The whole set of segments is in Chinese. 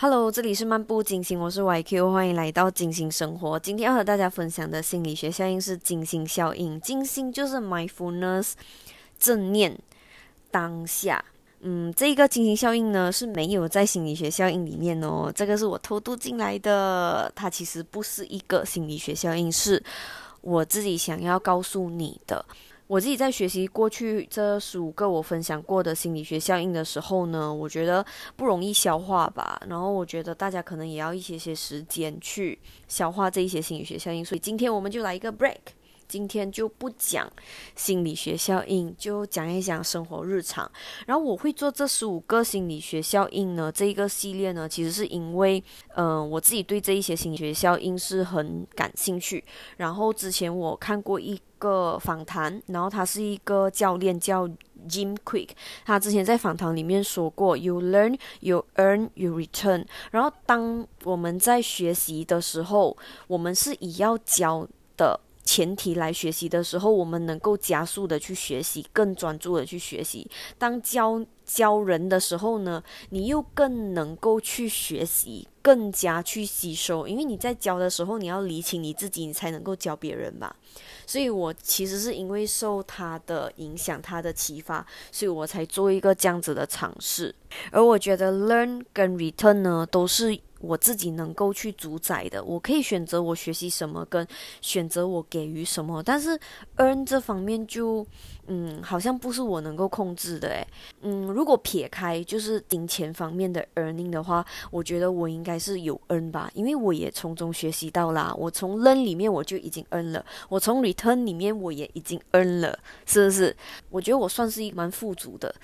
Hello，这里是漫步金星，我是 YQ，欢迎来到金星生活。今天要和大家分享的心理学效应是金星效应。金星就是 mindfulness，正念当下。嗯，这个金星效应呢是没有在心理学效应里面哦，这个是我偷渡进来的。它其实不是一个心理学效应，是我自己想要告诉你的。我自己在学习过去这十五个我分享过的心理学效应的时候呢，我觉得不容易消化吧。然后我觉得大家可能也要一些些时间去消化这一些心理学效应，所以今天我们就来一个 break。今天就不讲心理学效应，就讲一讲生活日常。然后我会做这十五个心理学效应呢，这一个系列呢，其实是因为，嗯，我自己对这一些心理学效应是很感兴趣。然后之前我看过一个访谈，然后他是一个教练叫 Jim Quick，他之前在访谈里面说过，You learn, you earn, you return。然后当我们在学习的时候，我们是以要教的。前提来学习的时候，我们能够加速的去学习，更专注的去学习。当教教人的时候呢，你又更能够去学习，更加去吸收。因为你在教的时候，你要理清你自己，你才能够教别人吧。所以我其实是因为受他的影响，他的启发，所以我才做一个这样子的尝试。而我觉得 learn 跟 return 呢，都是。我自己能够去主宰的，我可以选择我学习什么，跟选择我给予什么。但是 earn 这方面就，嗯，好像不是我能够控制的诶。嗯，如果撇开就是金钱方面的 earning 的话，我觉得我应该是有 earn 吧，因为我也从中学习到啦。我从 learn 里面我就已经 earn 了，我从 return 里面我也已经 earn 了，是不是？我觉得我算是一蛮富足的。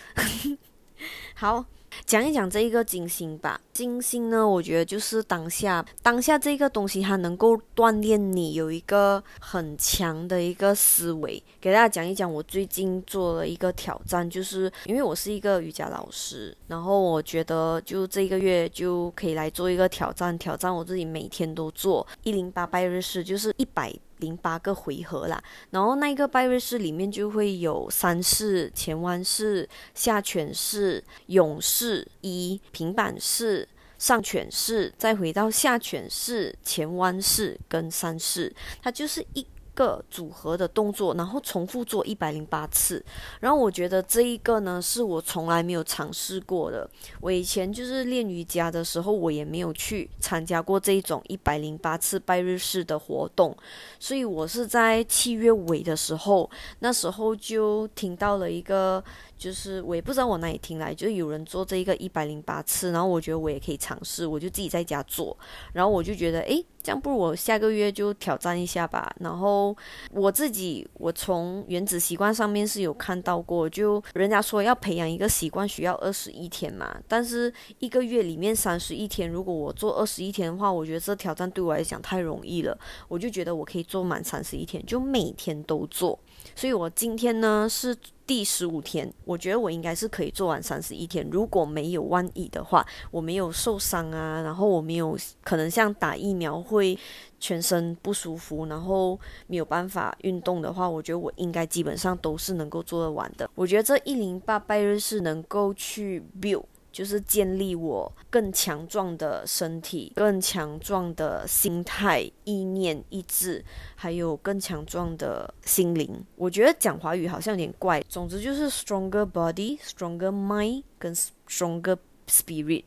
好。讲一讲这一个金星吧。金星呢，我觉得就是当下，当下这个东西它能够锻炼你有一个很强的一个思维。给大家讲一讲，我最近做了一个挑战，就是因为我是一个瑜伽老师，然后我觉得就这个月就可以来做一个挑战，挑战我自己每天都做一零八拜日式，就是一百。零八个回合啦，然后那个拜瑞士里面就会有三式、前弯式、下犬式、勇士一、平板式、上犬式，再回到下犬式、前弯式跟三式，它就是一。个组合的动作，然后重复做一百零八次。然后我觉得这一个呢，是我从来没有尝试过的。我以前就是练瑜伽的时候，我也没有去参加过这一种一百零八次拜日式的活动。所以我是在七月尾的时候，那时候就听到了一个。就是我也不知道我哪里听来，就有人做这一个一百零八次，然后我觉得我也可以尝试，我就自己在家做，然后我就觉得，诶，这样不如我下个月就挑战一下吧。然后我自己，我从原子习惯上面是有看到过，就人家说要培养一个习惯需要二十一天嘛，但是一个月里面三十一天，如果我做二十一天的话，我觉得这挑战对我来讲太容易了，我就觉得我可以做满三十一天，就每天都做。所以我今天呢是第十五天，我觉得我应该是可以做完三十一天。如果没有万一的话，我没有受伤啊，然后我没有可能像打疫苗会全身不舒服，然后没有办法运动的话，我觉得我应该基本上都是能够做得完的。我觉得这一零八拜日是能够去 build。就是建立我更强壮的身体、更强壮的心态、意念、意志，还有更强壮的心灵。我觉得讲华语好像有点怪。总之就是 stronger body、stronger mind 跟 stronger spirit。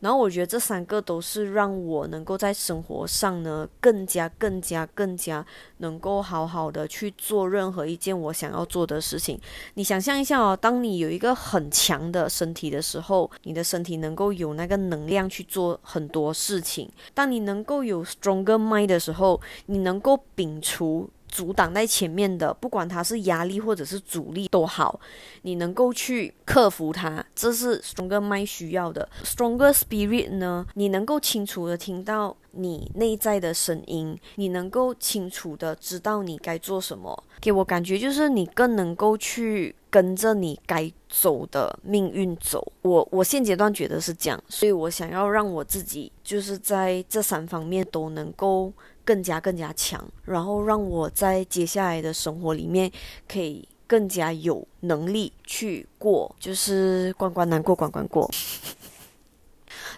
然后我觉得这三个都是让我能够在生活上呢，更加、更加、更加能够好好的去做任何一件我想要做的事情。你想象一下哦，当你有一个很强的身体的时候，你的身体能够有那个能量去做很多事情；当你能够有 stronger mind 的时候，你能够摒除。阻挡在前面的，不管它是压力或者是阻力都好，你能够去克服它，这是 stronger mind 需要的。stronger spirit 呢，你能够清楚的听到你内在的声音，你能够清楚的知道你该做什么。给我感觉就是你更能够去跟着你该走的命运走。我我现阶段觉得是这样，所以我想要让我自己就是在这三方面都能够。更加更加强，然后让我在接下来的生活里面可以更加有能力去过，就是关关难过关关过。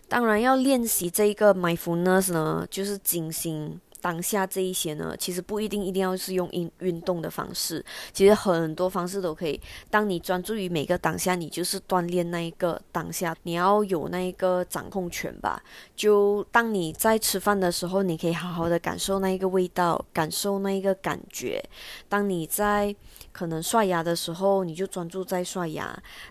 当然要练习这一个 mindfulness 呢，就是精心。当下这一些呢，其实不一定一定要是用运运动的方式，其实很多方式都可以。当你专注于每个当下，你就是锻炼那一个当下，你要有那一个掌控权吧。就当你在吃饭的时候，你可以好好的感受那一个味道，感受那一个感觉。当你在可能刷牙的时候，你就专注在刷牙；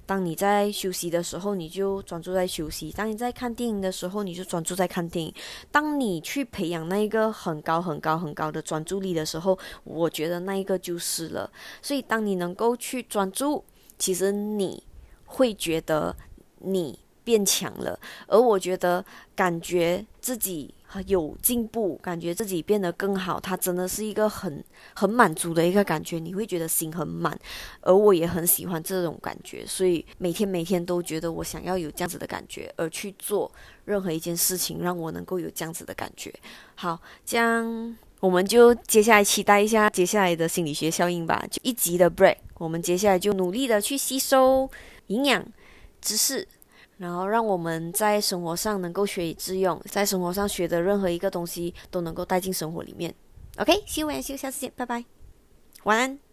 当你在休息的时候，你就专注在休息；当你在看电影的时候，你就专注在看电影。当你去培养那一个很很高、很高、很高的专注力的时候，我觉得那一个就是了。所以，当你能够去专注，其实你会觉得你变强了。而我觉得，感觉自己。有进步，感觉自己变得更好，它真的是一个很很满足的一个感觉，你会觉得心很满，而我也很喜欢这种感觉，所以每天每天都觉得我想要有这样子的感觉，而去做任何一件事情，让我能够有这样子的感觉。好，这样我们就接下来期待一下接下来的心理学效应吧。就一集的 break，我们接下来就努力的去吸收营养知识。然后让我们在生活上能够学以致用，在生活上学的任何一个东西都能够带进生活里面。OK，see you and see you，下次见，拜拜，晚安。